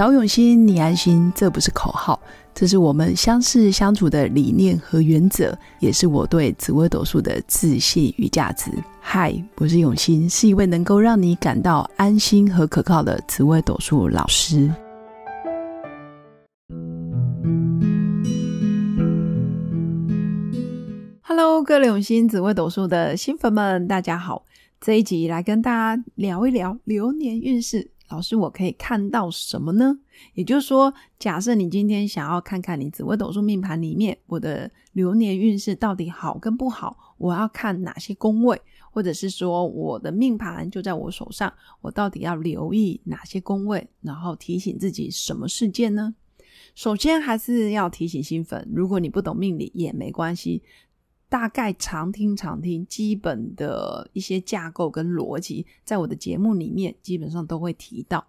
找永新，你安心，这不是口号，这是我们相识相处的理念和原则，也是我对紫微斗数的自信与价值。嗨，我是永新，是一位能够让你感到安心和可靠的紫微斗数老师。Hello，各位永新紫微斗数的新粉们，大家好！这一集来跟大家聊一聊流年运势。老师，我可以看到什么呢？也就是说，假设你今天想要看看你紫微斗数命盘里面我的流年运势到底好跟不好，我要看哪些宫位，或者是说我的命盘就在我手上，我到底要留意哪些宫位，然后提醒自己什么事件呢？首先还是要提醒新粉，如果你不懂命理也没关系。大概常听常听，基本的一些架构跟逻辑，在我的节目里面基本上都会提到。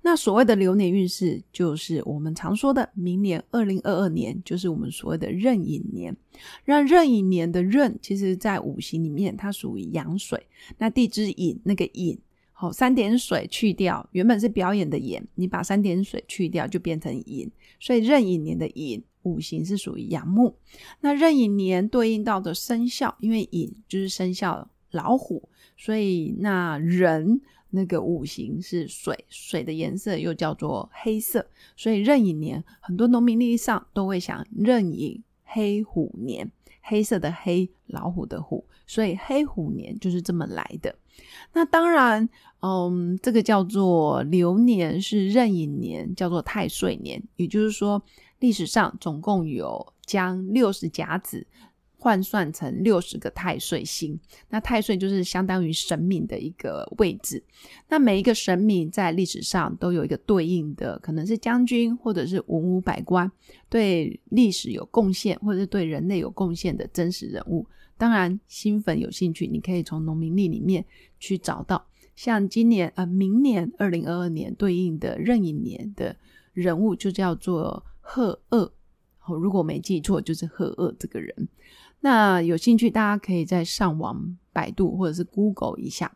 那所谓的流年运势，就是我们常说的明年二零二二年，就是我们所谓的壬寅年。让壬寅年的壬，其实在五行里面它属于阳水，那地支寅那个寅。好，三点水去掉，原本是表演的演，你把三点水去掉，就变成寅。所以壬寅年的寅，五行是属于阳木。那壬寅年对应到的生肖，因为寅就是生肖老虎，所以那人那个五行是水，水的颜色又叫做黑色，所以壬寅年很多农民历上都会想壬寅黑虎年。黑色的黑，老虎的虎，所以黑虎年就是这么来的。那当然，嗯，这个叫做流年是壬寅年，叫做太岁年，也就是说，历史上总共有将六十甲子。换算成六十个太岁星，那太岁就是相当于神明的一个位置。那每一个神明在历史上都有一个对应的，可能是将军或者是文武百官，对历史有贡献或者是对人类有贡献的真实人物。当然，新粉有兴趣，你可以从农民历里面去找到，像今年呃明年二零二二年对应的壬寅年的人物就叫做贺鄂。如果没记错，就是贺鄂这个人。那有兴趣，大家可以在上网百度或者是 Google 一下。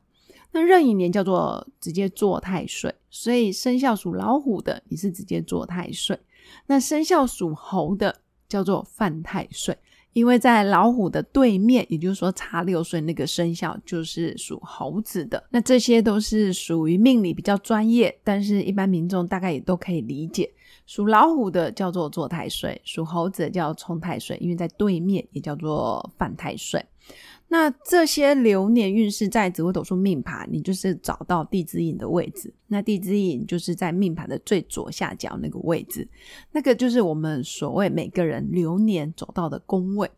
那壬寅年叫做直接做太岁，所以生肖属老虎的你是直接做太岁。那生肖属猴的叫做犯太岁，因为在老虎的对面，也就是说差六岁那个生肖就是属猴子的。那这些都是属于命理比较专业，但是一般民众大概也都可以理解。属老虎的叫做坐太岁，属猴子的叫冲太岁，因为在对面也叫做犯太岁。那这些流年运势在紫微斗数命盘，你就是找到地支引的位置。那地支引就是在命盘的最左下角那个位置，那个就是我们所谓每个人流年走到的宫位。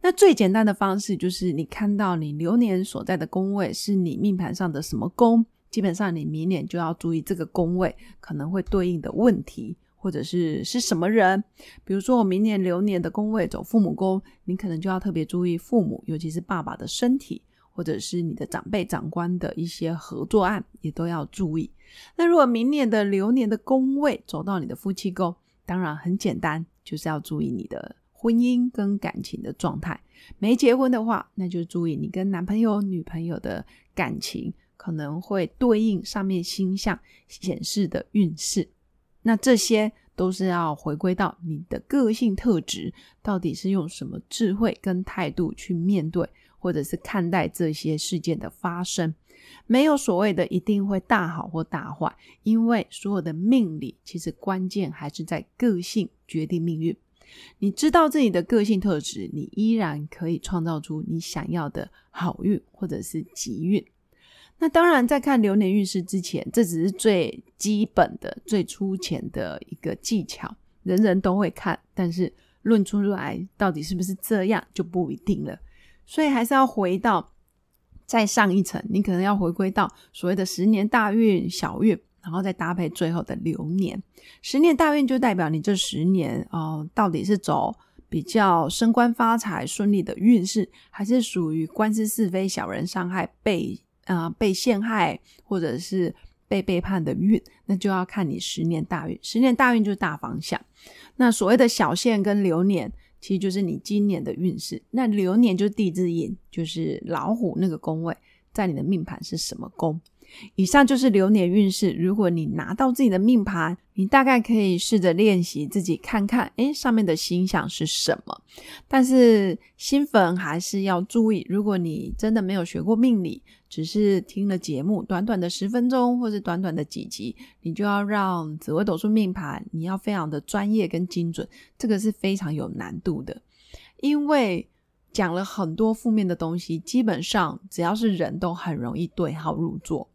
那最简单的方式就是你看到你流年所在的宫位是你命盘上的什么宫，基本上你明年就要注意这个宫位可能会对应的问题。或者是是什么人？比如说，我明年流年的宫位走父母宫，你可能就要特别注意父母，尤其是爸爸的身体，或者是你的长辈、长官的一些合作案，也都要注意。那如果明年的流年的宫位走到你的夫妻宫，当然很简单，就是要注意你的婚姻跟感情的状态。没结婚的话，那就注意你跟男朋友、女朋友的感情可能会对应上面星象显示的运势。那这些都是要回归到你的个性特质，到底是用什么智慧跟态度去面对，或者是看待这些事件的发生。没有所谓的一定会大好或大坏，因为所有的命理其实关键还是在个性决定命运。你知道自己的个性特质，你依然可以创造出你想要的好运或者是吉运。那当然，在看流年运势之前，这只是最基本的、最粗浅的一个技巧，人人都会看。但是论出来到底是不是这样，就不一定了。所以还是要回到再上一层，你可能要回归到所谓的十年大运、小运，然后再搭配最后的流年。十年大运就代表你这十年哦，到底是走比较升官发财、顺利的运势，还是属于官司是非、小人伤害、被。啊，被陷害或者是被背叛的运，那就要看你十年大运。十年大运就是大方向。那所谓的小限跟流年，其实就是你今年的运势。那流年就是地支印，就是老虎那个宫位，在你的命盘是什么宫。以上就是流年运势。如果你拿到自己的命盘，你大概可以试着练习自己看看，诶，上面的星象是什么。但是新粉还是要注意，如果你真的没有学过命理，只是听了节目，短短的十分钟或是短短的几集，你就要让紫微斗数命盘，你要非常的专业跟精准，这个是非常有难度的，因为讲了很多负面的东西，基本上只要是人都很容易对号入座。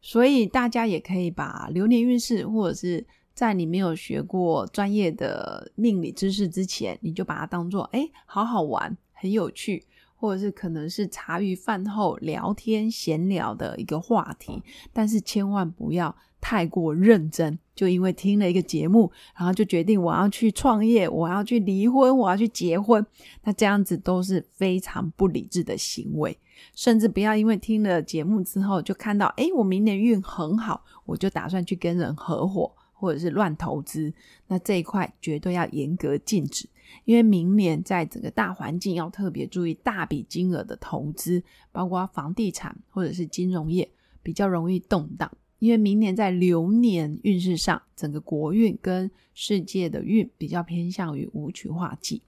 所以大家也可以把流年运势，或者是在你没有学过专业的命理知识之前，你就把它当做哎，好好玩，很有趣，或者是可能是茶余饭后聊天闲聊的一个话题，但是千万不要太过认真，就因为听了一个节目，然后就决定我要去创业，我要去离婚，我要去结婚，那这样子都是非常不理智的行为。甚至不要因为听了节目之后就看到，诶，我明年运很好，我就打算去跟人合伙或者是乱投资。那这一块绝对要严格禁止，因为明年在整个大环境要特别注意大笔金额的投资，包括房地产或者是金融业比较容易动荡。因为明年在流年运势上，整个国运跟世界的运比较偏向于五曲化忌。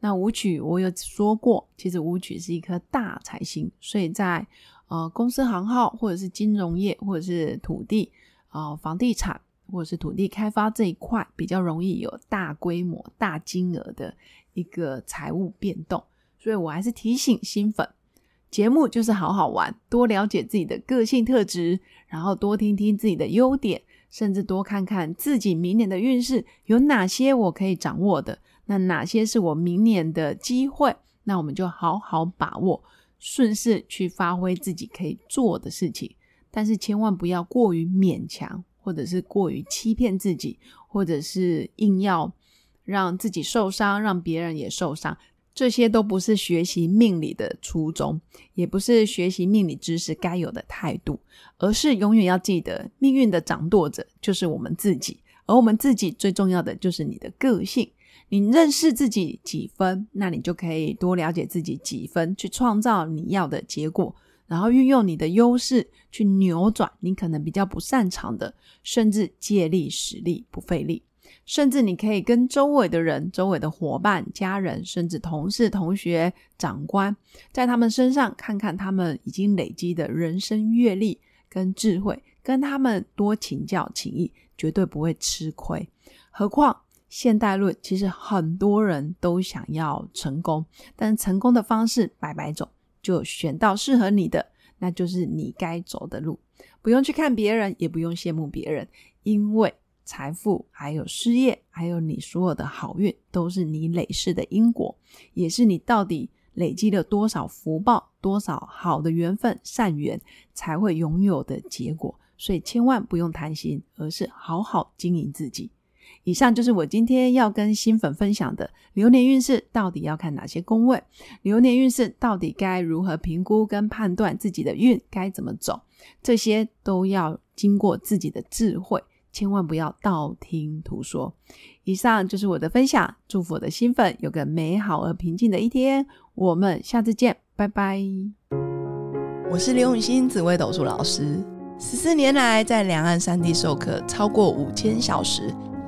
那武曲我有说过，其实武曲是一颗大财星，所以在呃公司行号或者是金融业或者是土地啊房地产或者是土地开发这一块，比较容易有大规模、大金额的一个财务变动。所以我还是提醒新粉，节目就是好好玩，多了解自己的个性特质，然后多听听自己的优点，甚至多看看自己明年的运势有哪些我可以掌握的。那哪些是我明年的机会？那我们就好好把握，顺势去发挥自己可以做的事情。但是千万不要过于勉强，或者是过于欺骗自己，或者是硬要让自己受伤，让别人也受伤。这些都不是学习命理的初衷，也不是学习命理知识该有的态度，而是永远要记得，命运的掌舵者就是我们自己，而我们自己最重要的就是你的个性。你认识自己几分，那你就可以多了解自己几分，去创造你要的结果，然后运用你的优势去扭转你可能比较不擅长的，甚至借力使力不费力，甚至你可以跟周围的人、周围的伙伴、家人，甚至同事、同学、长官，在他们身上看看他们已经累积的人生阅历跟智慧，跟他们多请教请益，绝对不会吃亏。何况。现代论其实很多人都想要成功，但成功的方式百百种，就选到适合你的，那就是你该走的路。不用去看别人，也不用羡慕别人，因为财富、还有事业、还有你所有的好运，都是你累世的因果，也是你到底累积了多少福报、多少好的缘分、善缘，才会拥有的结果。所以千万不用贪心，而是好好经营自己。以上就是我今天要跟新粉分享的流年运势，到底要看哪些宫位？流年运势到底该如何评估跟判断自己的运该怎么走？这些都要经过自己的智慧，千万不要道听途说。以上就是我的分享，祝福我的新粉有个美好而平静的一天。我们下次见，拜拜。我是刘永新紫微斗数老师，十四年来在两岸三地授课超过五千小时。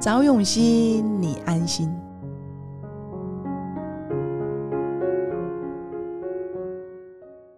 找永熙，你安心。